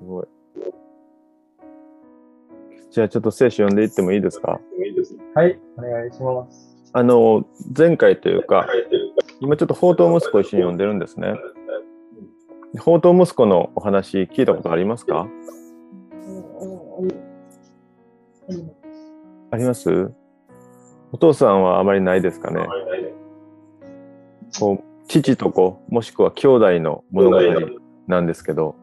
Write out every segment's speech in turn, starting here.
すごい。じゃあちょっと聖書読んでいってもいいですか？はい、お願いします。あの、前回というか、今ちょっと宝刀息子一緒に読んでるんですね。宝刀息子のお話聞いたことありますか？あります？お父さんはあまりないですかね？こう父と子、もしくは兄弟の物語なんですけど、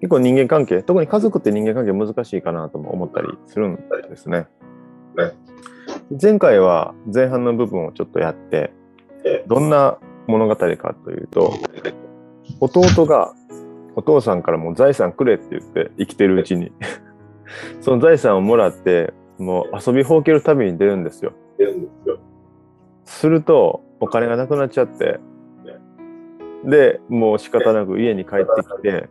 結構人間関係、特に家族って人間関係難しいかなとも思ったりするんですね。前回は前半の部分をちょっとやって、どんな物語かというと、弟がお父さんからもう財産くれって言って生きてるうちに、その財産をもらって、もう遊びほうける旅に出るんですよ。すると、お金がなくなっちゃって、で、もう仕方なく家に帰ってきて、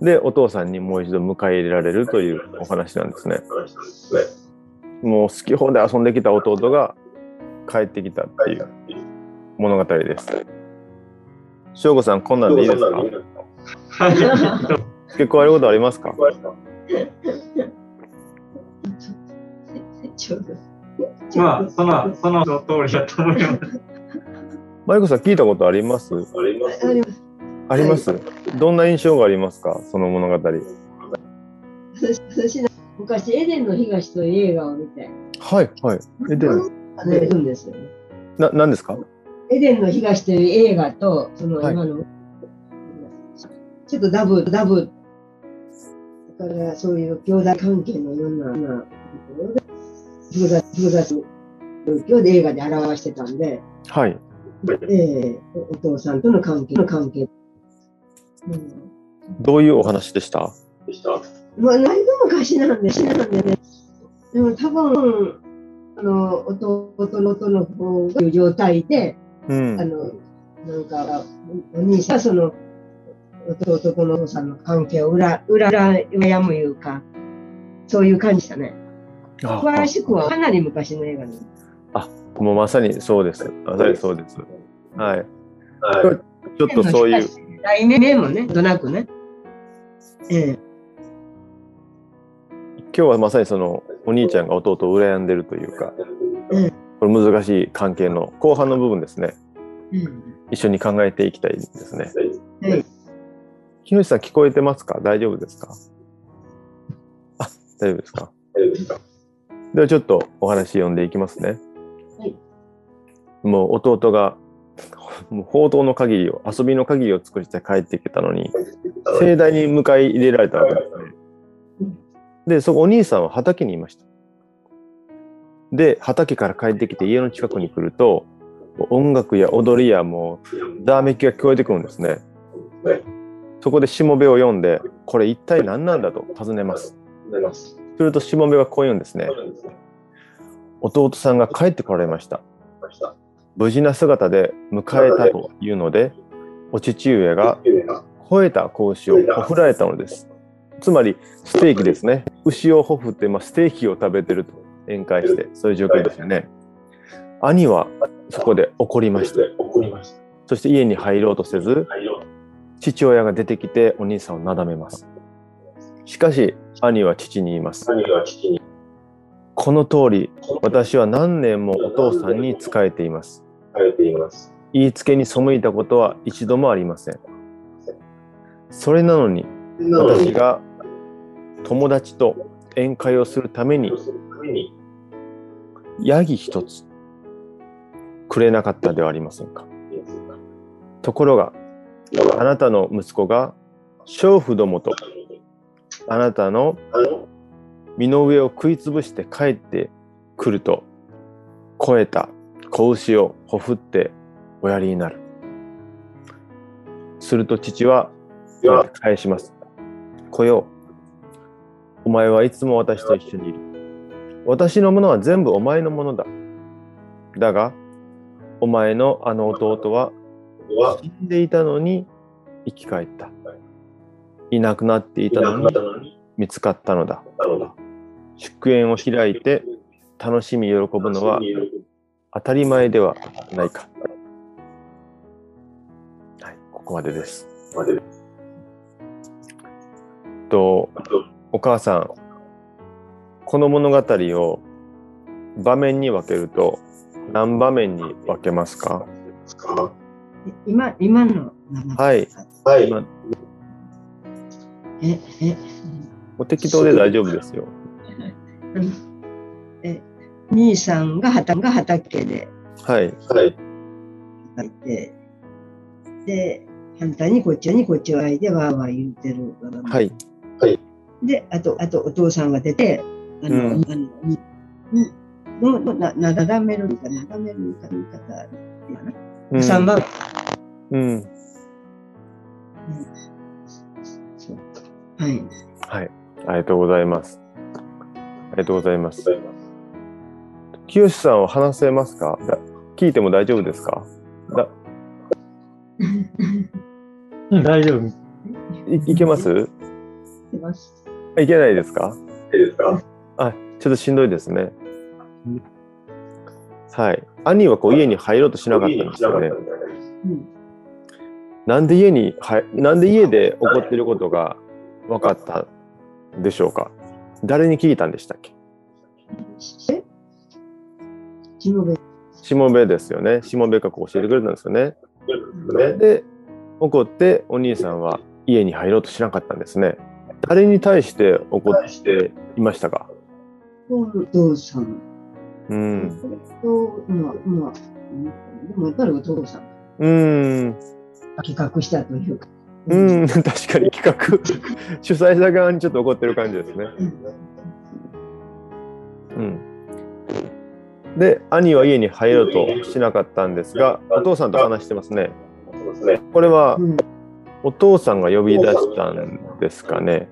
で、お父さんにもう一度迎え入れられるというお話なんですね。もう好き放題遊んできた弟が帰ってきたっていう物語です。翔吾さん、こんなんでいいですか？はい。結構あることありますか？まあ、その、その通りだと思います。マイコさん聞いたことあります？あります。あります、どんな印象がありますか？その物語。私昔、エデンの東という映画を見て、はい、はい。え、で、あの、いるんですよね。な、何ですか？エデンの東という映画と、そのはい。今の、ちょっとダブ、ダブ、だからそういう兄弟関係のいろんな、まあ複雑、複雑状況で映画で表してたんで、はい。ええおお父さんとの関係の関係。うんどういうお話でした？まあ、だいぶ昔なんで、なんでね。でも多分、あの、弟の弟の方がいう状態で、うんあ。の、なんか、お兄さんはその、弟とのお父さんの関係を裏、裏、裏むいうか、そういう感じでしたね。あ詳しくはかなり昔の映画に。もうまさにそうです。まさにそうです。はい。ちょっとそういう、題名もね、なんとなくね。ええ。今日はまさにそのお兄ちゃんが弟を羨んでるというか、うんこれ難しい関係の後半の部分ですね。うん。一緒に考えていきたいですね。はい。木下さん聞こえてますか？大丈夫ですか？あ、大丈夫ですか？ではちょっとお話読んでいきますね。はいもう弟がもう報道の限りを、遊びの限りを尽くして帰ってきたのに、盛大に迎え入れられたわけですね。で、そこお兄さんは畑にいました。で、畑から帰ってきて家の近くに来ると、音楽や踊りやもう、ざわめきが聞こえてくるんですね。そこでしもべを読んで、これ一体何なんだと尋ねます。するとしもべはこう言うんですね。弟さんが帰ってこられました。無事な姿で迎えたというので、お父上が吠えた子牛をほふられたのです。つまり、ステーキですね。牛をほふって、まあ、ステーキを食べてると宴会して、そういう状況ですよね。兄はそこで怒りました。そして家に入ろうとせず、父親が出てきてお兄さんをなだめます。しかし、兄は父に言います。この通り、私は何年もお父さんに仕えています。言いつけに背いたことは一度もありません。それなのに、私が友達と宴会をするために、ヤギ一つくれなかったではありませんか。ところが、あなたの息子が娼婦どもとあなたの身の上を食いつぶして帰ってくると、肥えた子牛をほふっておやりになる。すると父は返します。子よ、お前はいつも私と一緒にいる。私のものは全部お前のものだ。だが、お前のあの弟は死んでいたのに生き返った。いなくなっていたのに見つかったのだ。祝宴を開いて楽しみ喜ぶのは当たり前ではないか。はい、ここまでです。と、お母さん、この物語を場面に分けると何場面に分けますか？今、今の。はい。はい。今え、え、お適当で大丈夫ですよ。え、兄さんが畑が畑ではい。はい。いて、で、反対にこっちにこっちを相でわーわー言うてる。はい。で、あと、あとお父さんが出て、あの、うんあの、にののななだめるか、なだめるか言い方やな。うん三番。うん。そうはい。はい。ありがとうございます。ありがとうございます。清さんは話せますか？だ聞いても大丈夫ですか？だうん、大丈夫。いいけます？出ます。いけないですか？いいですか？あ、ちょっとしんどいですね。はい。兄はこう家に入ろうとしなかったんですよね。うん。なんで家に、はい、なんで家で起こっていることが分かったでしょうか？誰に聞いたんでしたっけ？え？しもべ。しもべですよね。しもべがこう教えてくれたんですよね。ね。で、怒ってお兄さんは家に入ろうとしなかったんですね。誰に対して怒っていましたか？お父さん。うん。と、まあ、まあ、でもやっぱりお父さん。うん。企画したというか。うん。確かに企画。主催者側にちょっと怒ってる感じですね。うん。で、兄は家に入ろうとしなかったんですが、お父さんと話してますね。これはうん。お父さんが呼び出したんですかね。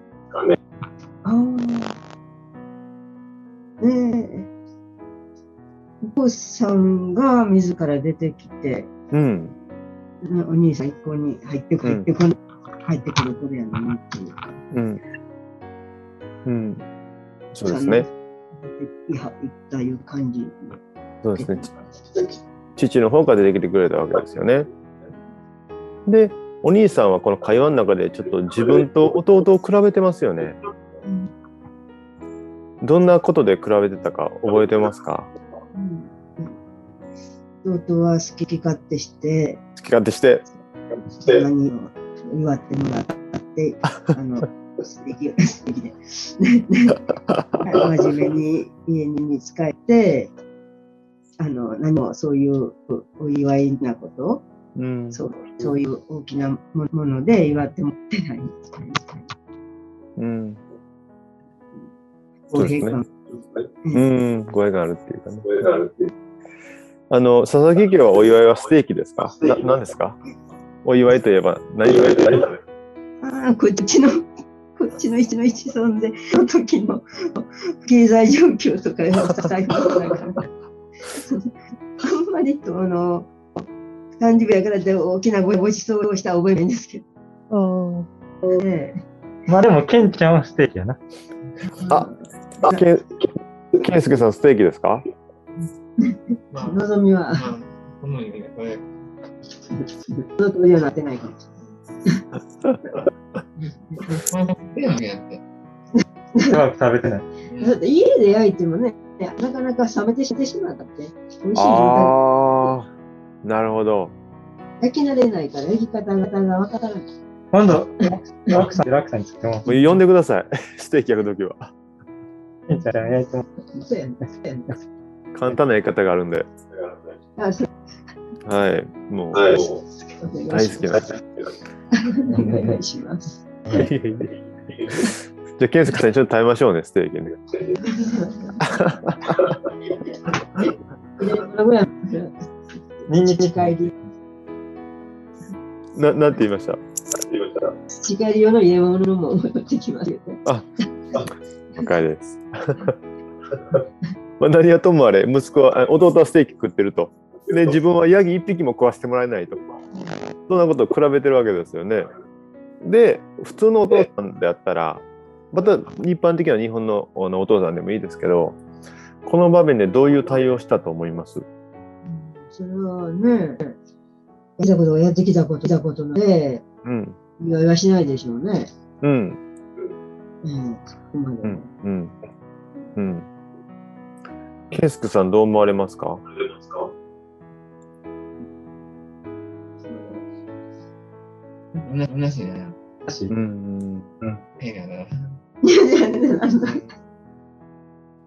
ああ。お父さんが自ら出てきて、うん。お兄さん一向に入ってく、うん入ってくる、入ってくるこれやなっていう。うん。うん。そうですね。いや、ったいう感じ。そうですね。父の方から出てきてくれたわけですよね。で、お兄さんはこの会話の中でちょっと自分と弟を比べてますよね。うんどんなことで比べてたか覚えてますかうん弟は好き勝手して、好き勝手して。何を祝ってもらって、あの、素敵、素敵で。真面目に家に見つかって、あの、何もそういうお祝いなこと、うん。そうそういう大きなももので祝ってもらってない。うん。そうですね公平感。うん。語彙があるっていうかね。あの、佐々木家はお祝いはステーキですか？な何ですか？お祝いといえば何を？やったりああ、こっちの、こっちの一の一村で、その時の経済状況とかを財布とかあんまりと、あの、誕生日やからって大きなごご馳走をした覚えないんですけど。えまあでも、ケンちゃんはステーキやな。あけけん。すけさんステーキですか？えのぞみは、このようにこれその通りはなってないかもしうまく食べてない。だって家で焼いてもね、なかなか冷めてしまったって、美味しい状態ああ、なるほど。焼き慣れないから焼き方がわからない。今度、ラクさん、ラクさんに作ってもら呼んでください。ステーキ焼くときは。簡単なやり方があるんで。はい。もう、はい大好きな。お願いします。じゃあ、健介さん、ちょっと食べましょうね、ステーキね。どのぐらいニンニク近いりななんて言いました？近いり用の入れ物も持ってきますよね。了解です。まあ、何はともあれ、息子は、あ弟はステーキ食ってると。で、自分はヤギ一匹も食わせてもらえないと。そんなことを比べてるわけですよね。で、普通のお父さんであったら、また一般的な日本のお父さんでもいいですけど、この場面でどういう対応をしたと思います？それはね、やったことをやってきたこと、きたことで、うん。祝いはしないでしょうね。うん。うん、そこまで。うん。うん。うん。ケンスケさんどう思われますか？同じ同じだな。うん。変やな。いやいやいやなんだ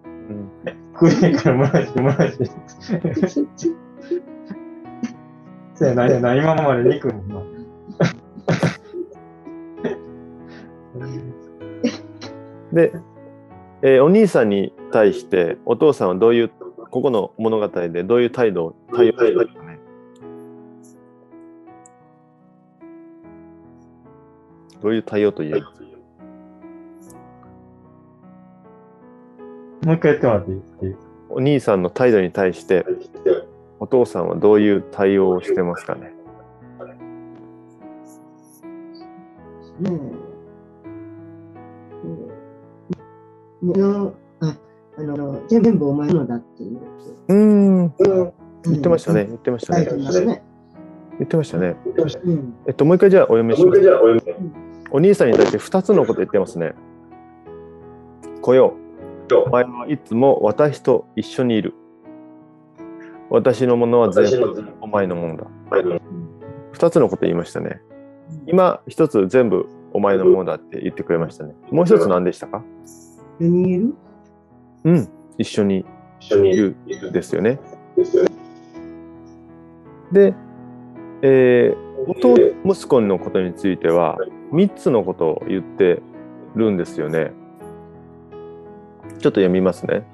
うん。食えへんからマジでマジで。そうやな、やな、今まで肉もな。で、えーお兄さんに対してお父さんはどういう、ここの物語でどういう態度を、対応しどういう対応と言えますもう一回やってもらっていい？っていう。お兄さんの態度に対してお父さんはどういう対応をしてますかね？ねえ。ねのああの全部お前のだっていう。うん。言言ってましたね。言ってましたね。言ってましたねうん。えっともう一回じゃあお読みしますお兄さんに対して2つのこと言ってますね。来よお前はいつも私と一緒にいる。私のものは全部お前のものだ。2つのこと言いましたね。今一つ全部お前のものだって言ってくれましたね。もう一つ何でしたか？読みえる？うん。一緒にいる。ですよね。で、えー弟息子のことについては3つのことを言ってるんですよね。ちょっと読みますね。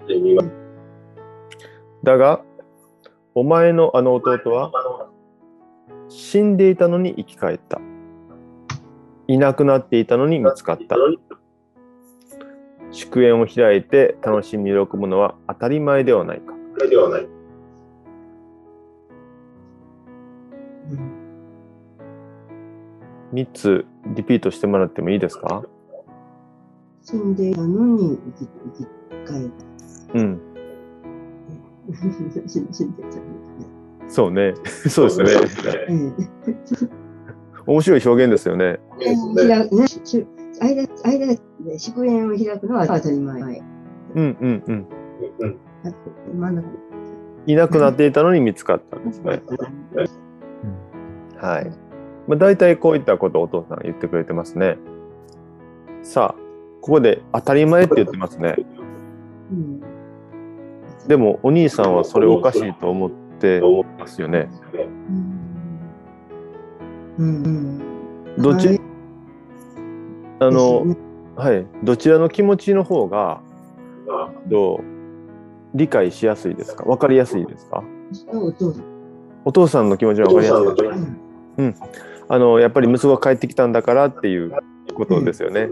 だがお前のあの弟は死んでいたのに生き返った。いなくなっていたのに見つかった。祝宴を開いて楽しみ喜ぶのは当たり前ではないか。うん3つリピートしてもらってもいいですか？死んでいたのに生き生き返る。うん死んでたのそうねそうですね。面白い表現ですよね。開くね間間で祝宴を開くのは当たり前。うんうんうん真ん中いなくなっていたのに見つかったんですねはい、まあ、大体こういったことをお父さん言ってくれてますね。さあここで当たり前って言ってますね。うんでもお兄さんはそれおかしいと思ってますよね。うん。うん。どっちああのはい。どちらの気持ちの方がどう理解しやすいですか？分かりやすいですか？お父さん。の気持ちは分かりやすいですか？うんあのやっぱり息子が帰ってきたんだからっていうことですよね。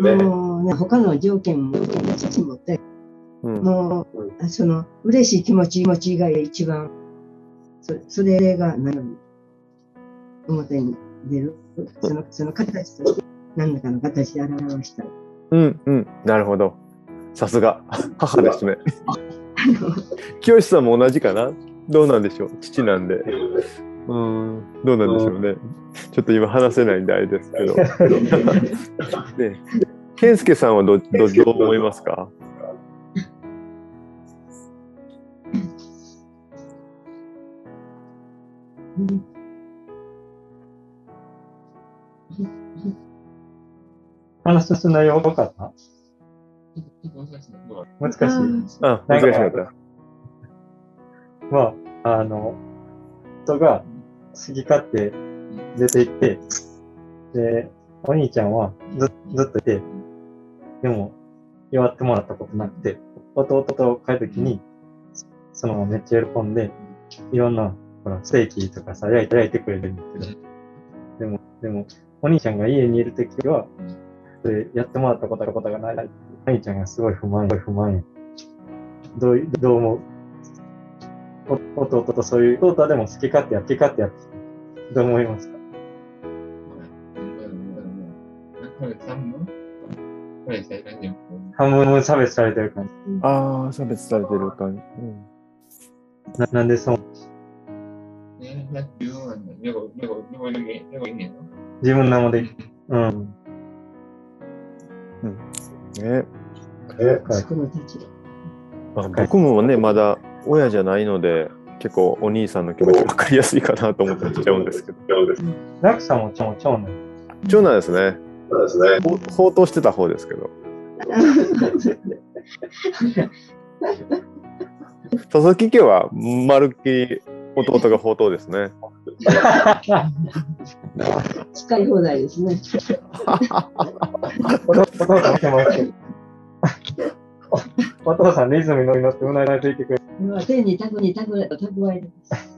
もうね、他の条件も写真持って、うんもう、あその、嬉しい気持ち、気持ち以外で一番、そそれが何表に出る、その、その形として、何らかの形で表したい。うんうんなるほど。さすが母ですね。清さんも同じかな？どうなんでしょう？父なんで。うんどうなんでしょうね。ちょっと今話せないんであれですけど。ね健介さんはどどどう思いますか？うん話す内容多かった？難しい。あ難しかった。まあ、あの、人が好き勝手出て行って、で、お兄ちゃんはずずっといて、でも、祝ってもらったことなくて、弟と帰るときに、そのままめっちゃ喜んで、いろんな、ほら、ステーキとかさ、焼いて焼いてくれるんだけど、でも、でも、お兄ちゃんが家にいるときは、それやってもらったことことがない。お兄ちゃんがすごい不満、不満。どう、どう思う？弟とそういう、弟はでも好き勝手や、好き勝手やってきどう思いますか？半分差別されてる感じ。ああ差別されてる感じ。うん。ななん。でそう、自分なの名前で、うん。ね。息子のたちが。まあ、僕もね、まだ親じゃないので、結構お兄さんの気持ち分かりやすいかなと思ってちゃうんですけど。ラクさん。も長長男。長男ですね。そうですね。ほ放蕩してた方ですけど。佐々木家はまるっきり弟が宝刀ですね。使い放題ですね。お父お父さん。お父さん。リズムに乗り乗ってうなずいてくれる。まあ天に蓄に蓄え蓄えてます。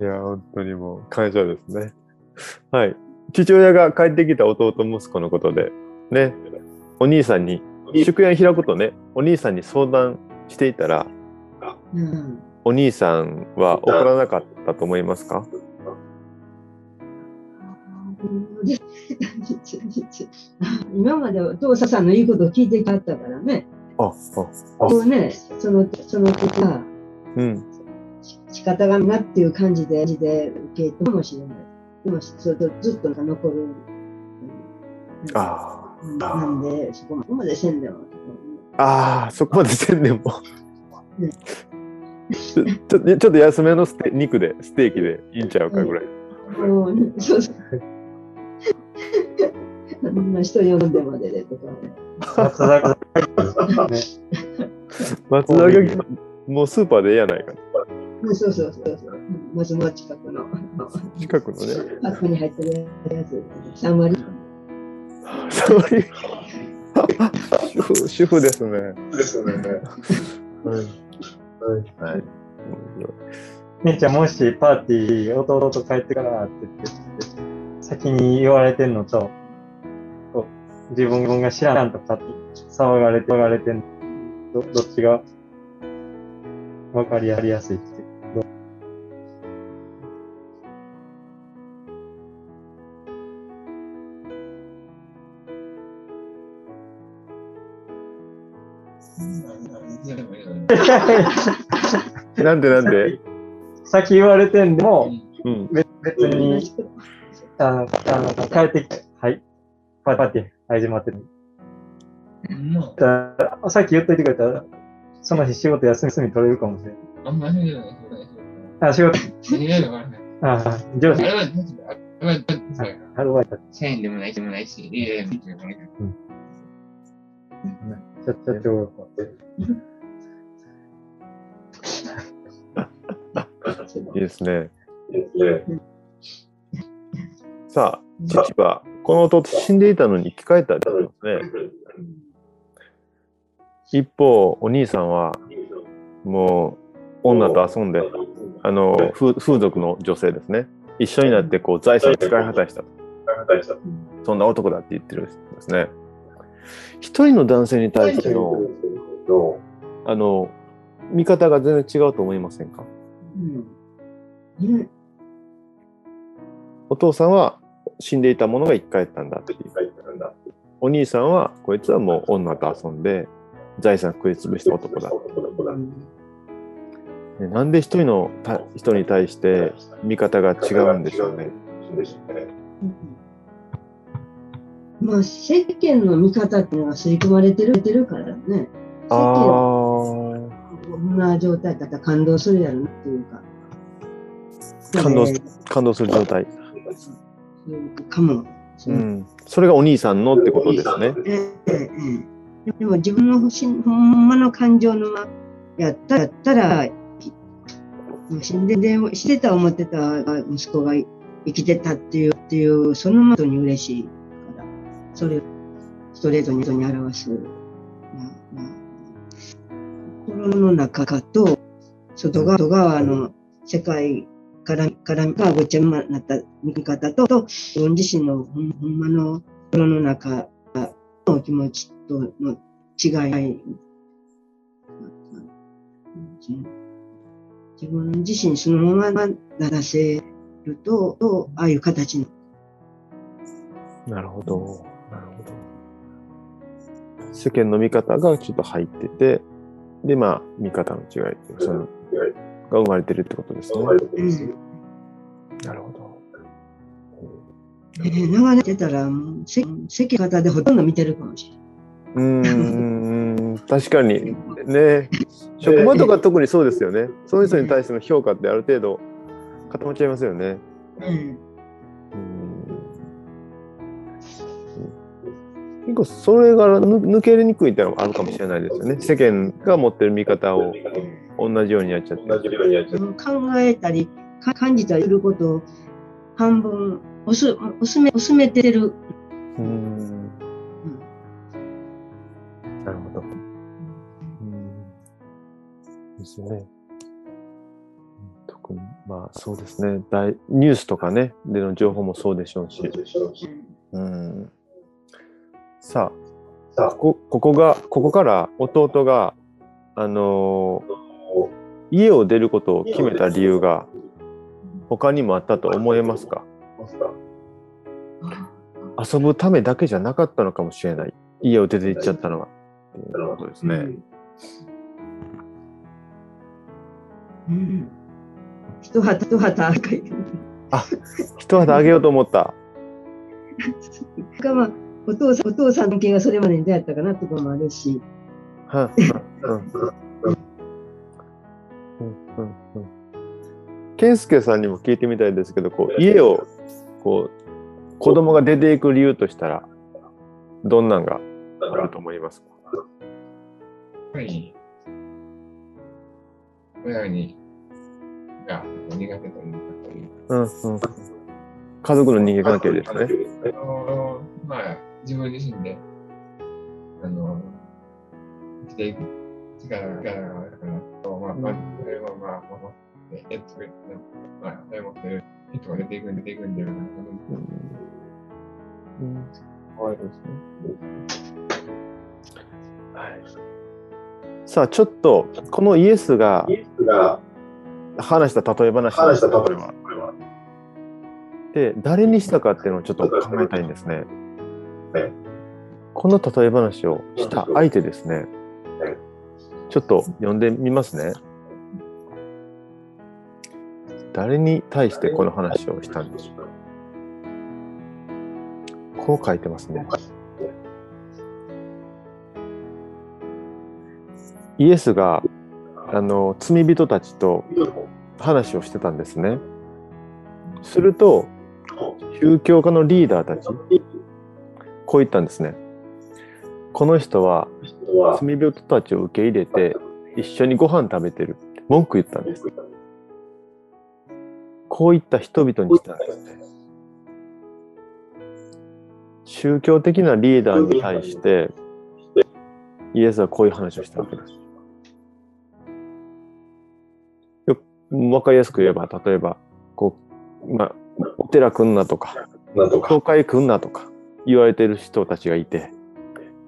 いや、本当にもう感謝ですね。はい。父親が帰ってきた弟息子のことで、ね、お兄さんに、祝宴開くとね、お兄さんに相談していたら、うん。お兄さんは怒らなかったと思いますか？今までお父さんのいいことを聞いてきはったからね。あ、あ、こうね、その、その時はうん。仕方がなっていう感じで、で受け止めもしれない。でも、それとずっと残る。あうんなんで、そこまでせんでも。あ、ああ、そこまでせんでもうん。ちょちょちょっと安めのステ肉で、ステーキでいいんちゃうかぐらい。もう、そうそう。あんな人呼んでまででとかね。松坂ね。松坂牛もうスーパーでええやないか。うんそうそうそうそう。松の近くの。近くのね。パックに入ってるやつ。3割。そういう。主婦、主婦ですね。ですね。はい。はい。姉ちゃんもしパーティー弟帰ってからって言って、先に言われてんのと、自分が知らんとかって騒がれて、騒がれてどどっちがわかりやすいって。どなんでなんで？先言われてんでも、うん。別別に、あの、あの帰ってきて、はい、パーティー始まってる。だからさっき言っといてくれたら、その日仕事休み取れるかもしれない。あんまりじゃないあ、仕事、あ。あ、上司、あれは、あれは、アルバイト、社員でもないしでもないし、いやいや、見てるから。社社長がこうやって。いいですね。ですね。さあ、父は、この弟死んでいたのに生き返ったってことですね。一方、お兄さんは、もう、女と遊んで、あの、風風俗の女性ですね。一緒になって、こう、財産を使い果たしたと。そんな男だって言ってるんですね。一人の男性に対しての、のあの、見方が全然違うと思いませんか？うん。ねお父さんは死んでいたものが生き返ったんだっていう。お兄さんは、こいつはもう女と遊んで、財産食い潰した男だ。ねなんで一人のた人に対して見方が違うんでしょうね。まあ、世間の見方っていうのが刷り込まれてるてるからね。世あ間はあ。こんな状態だったら感動するやろなっていうか。感動感動する状態。かも。うん。それがお兄さんのってことですね。ええええでも自分のしほんまの感情のまやったやったら、もう死んででしてた思ってた息子が生きてたっていう、っていう、その後に嬉しいから、それをストレートにに表す。まあまあ心の中と外側外側の世界からからがごちゃになった見方と、自分自身のほんほんまの心の中の気持ちとの違い。自分自身そのまま出せると、とああいう形に。なるほど。なるほど。世間の見方がちょっと入ってて、で、まあ、見方の違いっていうそのが生まれてるってことですね。うんなるほど。えー長年やってたら、せ世間方でほとんど見てるかもしれない。うーん、確かに。ね。職場とか特にそうですよね。その人に対しての評価ってある程度固まっちゃいますよね。うん。うん結構それがぬ抜けにくいっていうのもあるかもしれないですよね。世間が持ってる見方を同じようにやっちゃって。同じようにやっちゃっ考えたり、か感じたりすることを半分おす薄め薄めてる。うんなるほど。うんですよね。うん特に、まあそうですね。大ニュースとかね、での情報もそうでしょうし。うん、さあ、さあここここが、ここから弟が、あのー家を出ることを決めた理由が他にもあったと思えますか？遊ぶためだけじゃなかったのかもしれない。家を出て行っちゃったのは。っていうことですね。うん。一旗一旗赤い。一肌あげようと思った。かまあお父さん。お父さん。の件がそれまでに出会ったかなとかもあるし。はん。うんうんうんうん健介さんにも聞いてみたいですけど、こう家をこう子供が出ていく理由としたら、どんなんがあると思いますか？やっぱり、親に、が苦手というか、うんうん、家族の人間関係ですね。あのまあ、自分自身で、あの、生きていく力が、力があるからと、まあ、まあ、それはまあ、守って、えっと、まあ、持ってる人が出ていくんで、出ていくんではないかうんうん怖いですね。はい、さあちょっとこのイエスがイエスが話した例え話話しで誰にしたかっていうのをちょっと考えたいんですねね。この例え話をした相手ですね。ちょっと読んでみますね。誰に対してこの話をしたんでしょうかこう書いてますね。イエスがあの罪人たちと話をしてたんですね。すると、宗教家のリーダーたち、こう言ったんですね。この人はは罪人たちを受け入れて一緒にご飯食べてるって文句言ったんです。こういった人々にしたんですね。宗教的なリーダーに対してイエスはこういう話をしたわけです。よわかりやすく言えば、例えば、こう、まあ、お寺来んなとか教会来んなとか言われてる人たちがいて、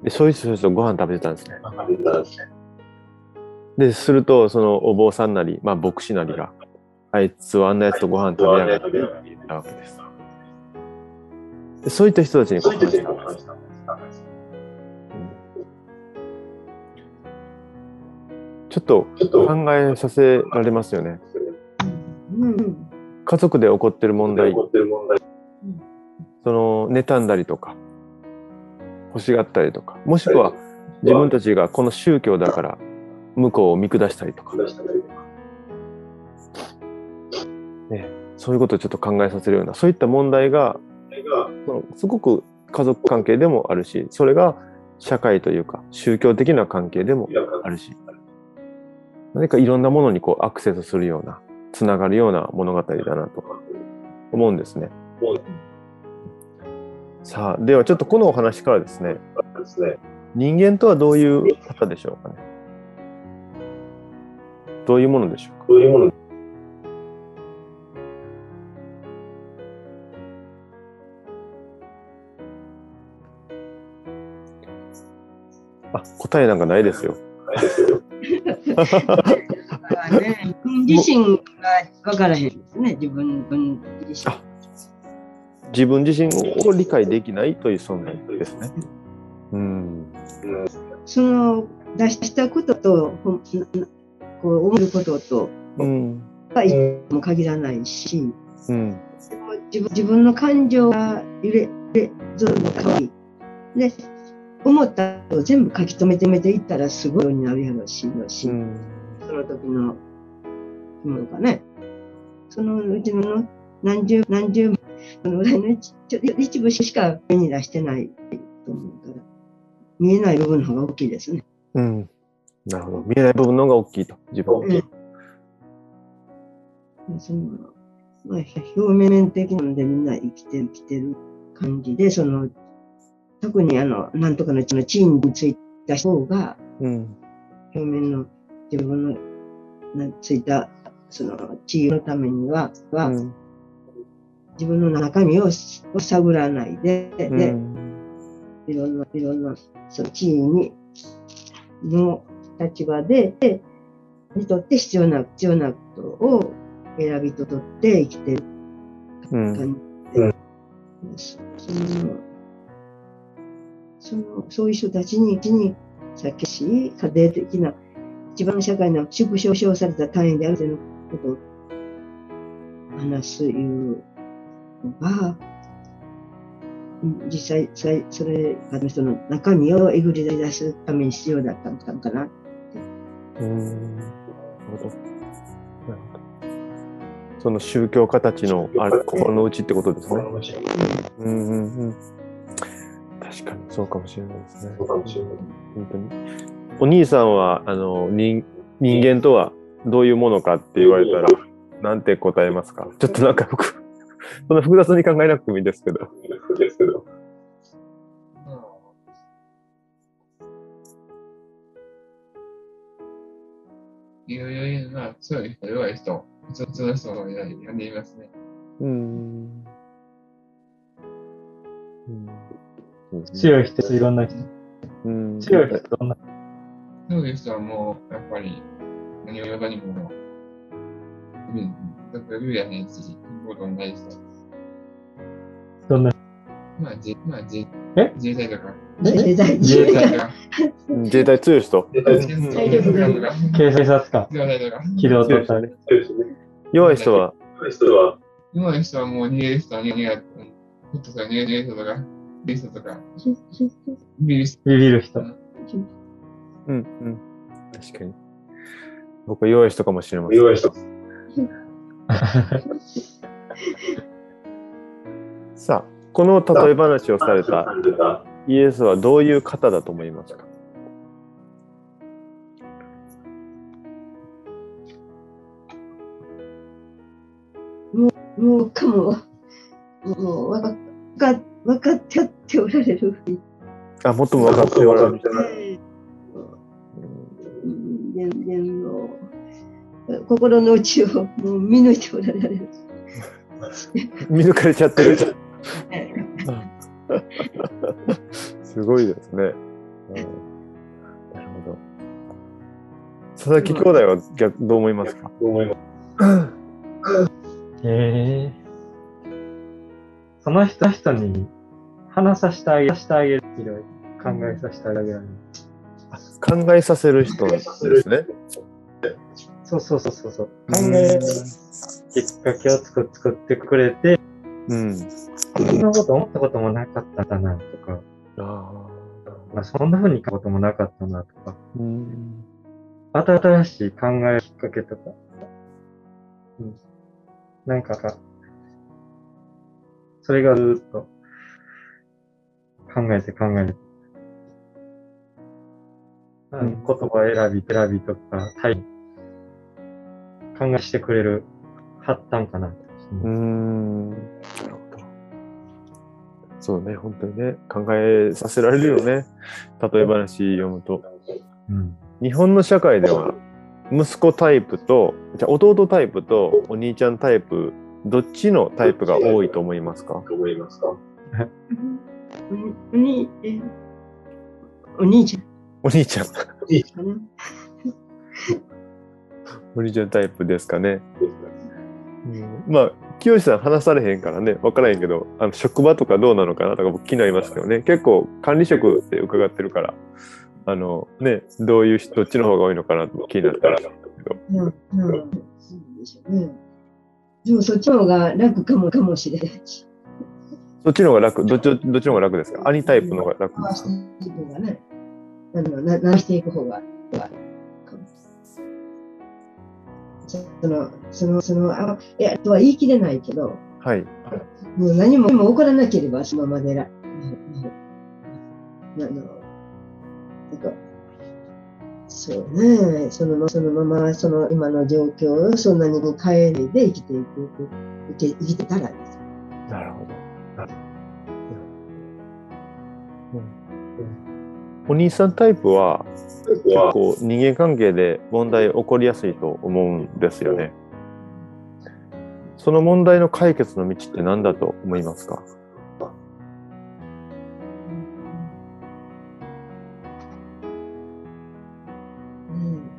でそういう人たちとご飯食べてたんですね。で、すると、そのお坊さんなり、まあ牧師なりが、あいつはあんなやつとご飯食べやがってたわけです。でそういった人たちにした。ちょっと考えさせられますよね。うん。家族で起、こってる問題その妬んだりとか、欲しがったりとか、もしくは自分たちがこの宗教だから向こうを見下したりとか、出したりとか。そういうことをちょっと考えさせるような、そういった問題が、すごく家族関係でもあるし、それが社会というか宗教的な関係でもあるし、何かいろんなものにこうアクセスするような、つながるような物語だなと思うんですね。さあ、ではちょっとこのお話からですね、ですね。人間とはどういう方でしょうかね。どういうものでしょうか。そういうもの？あ、答えなんかないですよ。ないですよ。だからね、自身が分からへんですね、自分分自身。あ自分自身を理解できないという存在ですね。うん。その出したことと、こう思うことと、うん。が一も限らないし、うん。自分自分の感情が揺れてずっと変わりで思ったことを全部書き留めてめていったらすごいようになるやろうしし、うんその時のものかねそのうちの何十何十そのぐらいの一一部しか目に出してないと思うから見えない部分の方が大きいですね。うん。なるほど。見えない部分の方が大きいと、自分は。うんそのまあ、表面的なのでみんな生きて生きてる感じで、その、特にあの、なんとかの地の地位についた方が、うん。表面の自分のなついた、その地位のためには、はうん自分の中身をを探らないで、で、うん。いろんな、いろんな、その地位に、の立場で、でにとって必要な、必要なことを選び取って生きてるうん。感うん。じその、その、そういう人たちに、に、さっきし、家庭的な、一番社会の縮小された単位であるということを話すいうのが、うん実際、さいそれ、あの人の中身をえぐり出すために必要だったのかな。うん。なるほど。なるほど。その宗教家たちのあれ心の内ってことですね。うんうんうん。確かにそうかもしれないですね。そうかもしれない。本当に。お兄さんは、あの、人人間とはどういうものかって言われたら、なんて答えますか？ちょっとなんか複、そんな複雑に考えなくてもいいですけど。ですけど。いろいろ言うのは強い人、弱い人、普通の人を呼んでいますね。うん。強い人、いろんな人。うん強い人、どんなそういう人はもう、やっぱり、何を言ばにも、うん、だからルーやねんし、言うこともない人。どんなまあ、じまあ、じえ？自衛隊とか、自衛隊自衛隊？と 自衛隊強い人？自衛隊とか、警察官、自衛隊とか、機動隊隊。そうですね。弱い人は、人は、弱い人はもう逃げる人は逃げる。ほっと逃げる人とか、ビる人とか、ビる人。ビビる人。うんうん。確かに。僕は弱い人かもしれません。弱い人。さあ、この例え話をされたイエスはどういう方だと思いますか？もうかも、もうわか分かってやっておられる。あ、もっとも分かっておられる。人間の心の内をもう見抜いておられる。見抜かれちゃってる。すごいですね。うんなるほど。佐々木兄弟は逆どう思いますか？どう思います？へえ。その人人に話させてあげしてあげる。いろいろ考えさせてあげる。考えさせる人ですね。そうそうそうそうそう。考えるきっかけを作っ作ってくれて、うん。そんなこと思ったこともなかったなとか、あまあ、そんな風に考こともなかったなとか、ーうん。新しい考えきっかけとか、うん、なんかか、それがずっと考えて考えて、うん、言葉選び、選びとか、タイ考えしてくれる発端かな。うーん。なるほど。そうね、本当にね、考えさせられるよね。例え話読むと。うん。日本の社会では、息子タイプと、じゃあ弟タイプとお兄ちゃんタイプ、どっちのタイプが多いと思いますか？思いますか？お兄えお兄ちゃんお兄ちゃん。かな。お兄ちゃんタイプですかね。まあ、清さん話されへんからね、分からへんけど、あの職場とかどうなのかなとか僕気になりますけどね、結構管理職って伺ってるから、あのね、どういう人、どっちの方が多いのかなと気になったら。うんうんそうでしょうね。でもそっちの方が楽かもかもしれないし。そっちの方が楽、どっちどっちの方が楽ですか？兄タイプの方が楽で回すか？していく方がね、あのな直していく方が、はその、その、その、あいや、とは言い切れないけど、はい。もう何も起こらなければそのままでら、うんうんあの、なんか、そうね、そのまそのまま、その今の状況をそんなに変えないで生きていく、生き生きてたらです。なるほど。お兄さんタイプは結構人間関係で問題起こりやすいと思うんですよね。その問題の解決の道って何だと思いますか？うん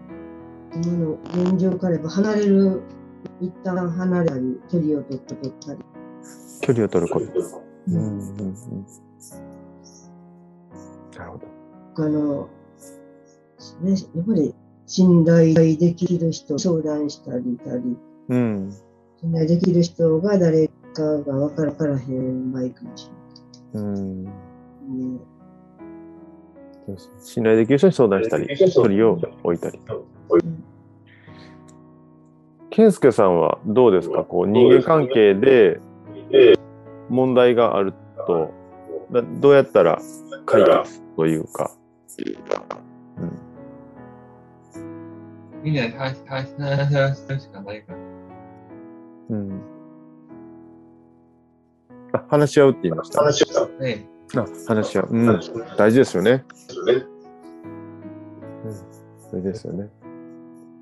今の現状からやっぱ離れる、一旦離れたり、距離を取った取ったり。距離を取ること。うんうんうんど。あの、ね、やっぱり信頼できる人、相談したりたり、うん。信頼できる人が誰かが分からからへん場合かもしうん。れない。うです信頼できる人に相談したり、距離を置いたり。健介さんはどうですか？こう人間関係で問題があると、だどうやったら解決というか。うんみんなで話するしかないから。うん、あ話し合うって言いました？話した。ねあ話し合う、うん。大事ですよね。大事ですよね。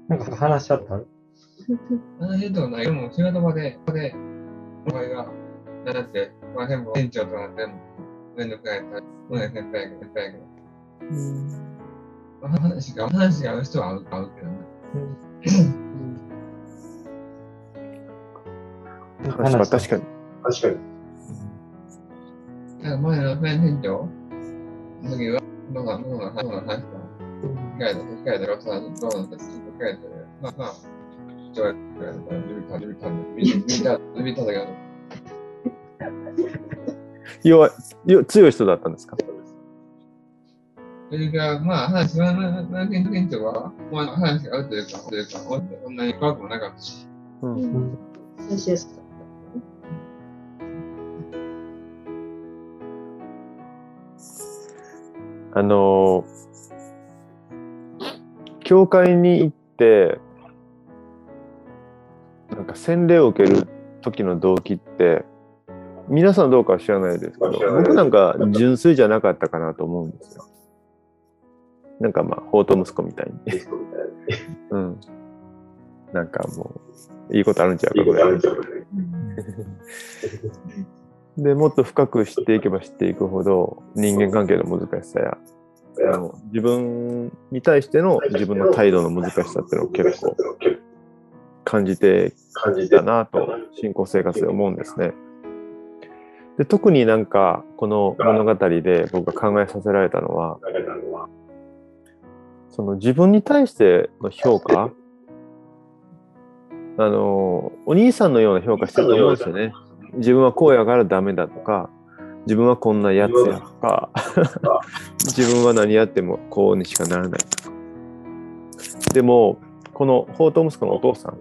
なんか話し合った？話してとない。でも仕事場で、ここで、お前が、だって、まあ、全部店長とか全部、めんどくさいから、もうね、先輩が、先輩が。まあ話が、話が合う人は合う合うけどね。話は確かに。確かに。だから前の店長の時は、どうな、どうな、どうな話した機械で、機械でロスターにどうなん。だって、機械で、まあまあ、ちょい、指た、指た、指た、指ただけど、弱い強い人だったん。ですかそれが、まあ、話は、まあ、店長は、まあ、話が合うというか、というか、そんなに怖くもなかったし、う。うん。あのー教会に行って、なんか洗礼を受ける時の動機って、皆さんどうかは知らないですけど、僕なんか純粋じゃなかったかなと思うんですよ。なんかまあ、法と息子みたいに。うん。なんかもう、いいことあるんちゃうかぐらい。で、もっと深く知っていけば知っていくほど、人間関係の難しさや、あの自分に対しての自分の態度の難しさっていうのを結構感じて感じてきたなと、信仰生活で思うんですね。で特になんか、この物語で僕が考えさせられたのは、その自分に対しての評価、あの、お兄さんのような評価してると思うんですよね。自分はこうやからダメだとか、自分はこんなやつやとか、自分は何やってもこうにしかならないとか。でも、この法と息子のお父さん、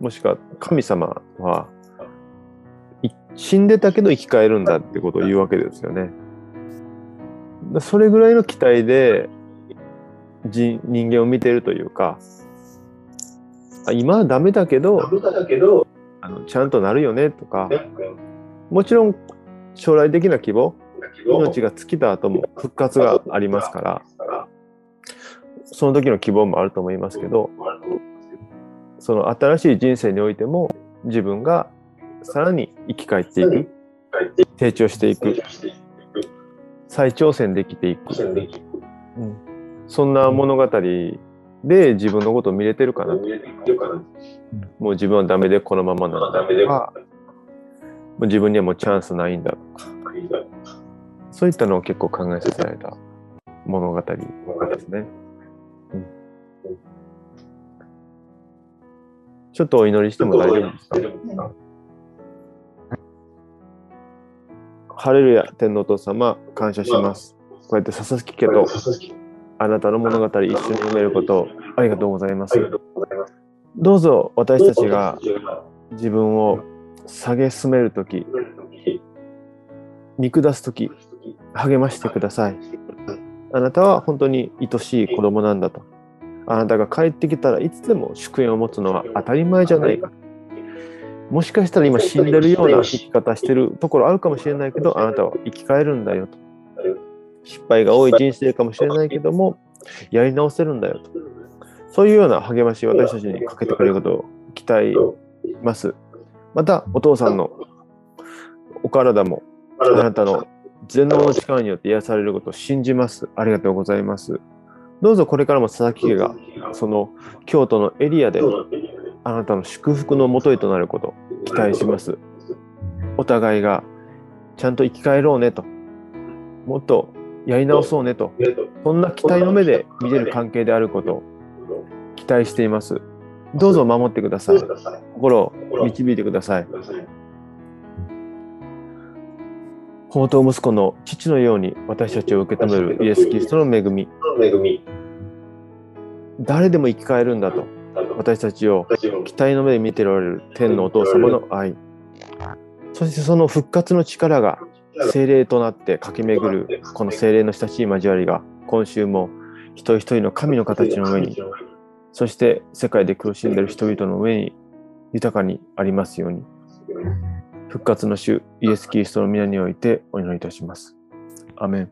もしくは神様は、い死んでたけど生き返るんだってことを言うわけですよね。だそれぐらいの期待でじ人間を見てるというか、あ今はダメだけど、だけど、あのちゃんとなるよねとか、もちろん将来的な希望、命が尽きた後も復活がありますから、その時の希望もあると思いますけど、その新しい人生においても自分がさらに生き返っていく、成長していく、再挑戦できていく、うんそんな物語で自分のことを見れてるかな？と。もう自分はダメでこのままなんだ。とか、もう自分にはもうチャンスないんだとか、そういったのを結構考えさせられた物語ですね。うん。ちょっとお祈りしても大丈夫ですか？ハレルヤ天皇お父様、感謝します。こうやって佐々木家とあなたの物語一緒に読めることをありがとうございます。どうぞ私たちが自分を下げ進めるとき、見下すとき、励ましてください。あなたは本当に愛しい子供なんだと。あなたが帰ってきたらいつでも祝宴を持つのは当たり前じゃないか。もしかしたら今死んでるような生き方してるところあるかもしれないけど、あなたは生き返るんだよと。失敗が多い人生かもしれないけども、やり直せるんだよと。そういうような励ましを私たちにかけてくれることを期待ます。また、お父さんのお体もあなたの全能の力によって癒されることを信じます。ありがとうございます。どうぞこれからも佐々木家がその京都のエリアであなたの祝福のもとへとなることを期待します。お互いがちゃんと生き返ろうねと、もっとやり直そうねと、そんな期待の目で見れる関係であることを期待しています。どうぞ守ってください。心を導いてください。宝刀息子の父のように私たちを受け止めるイエス・キリストの恵み、誰でも生き返るんだと、私たちを期待の目で見ておられる天のお父様の愛、そしてその復活の力が精霊となって駆け巡るこの精霊の親しい交わりが今週も一人一人の神の形の上に、そして世界で苦しんでいる人々の上に豊かにありますように。復活の主イエス・キリストの皆においてお祈りいたします。アメン。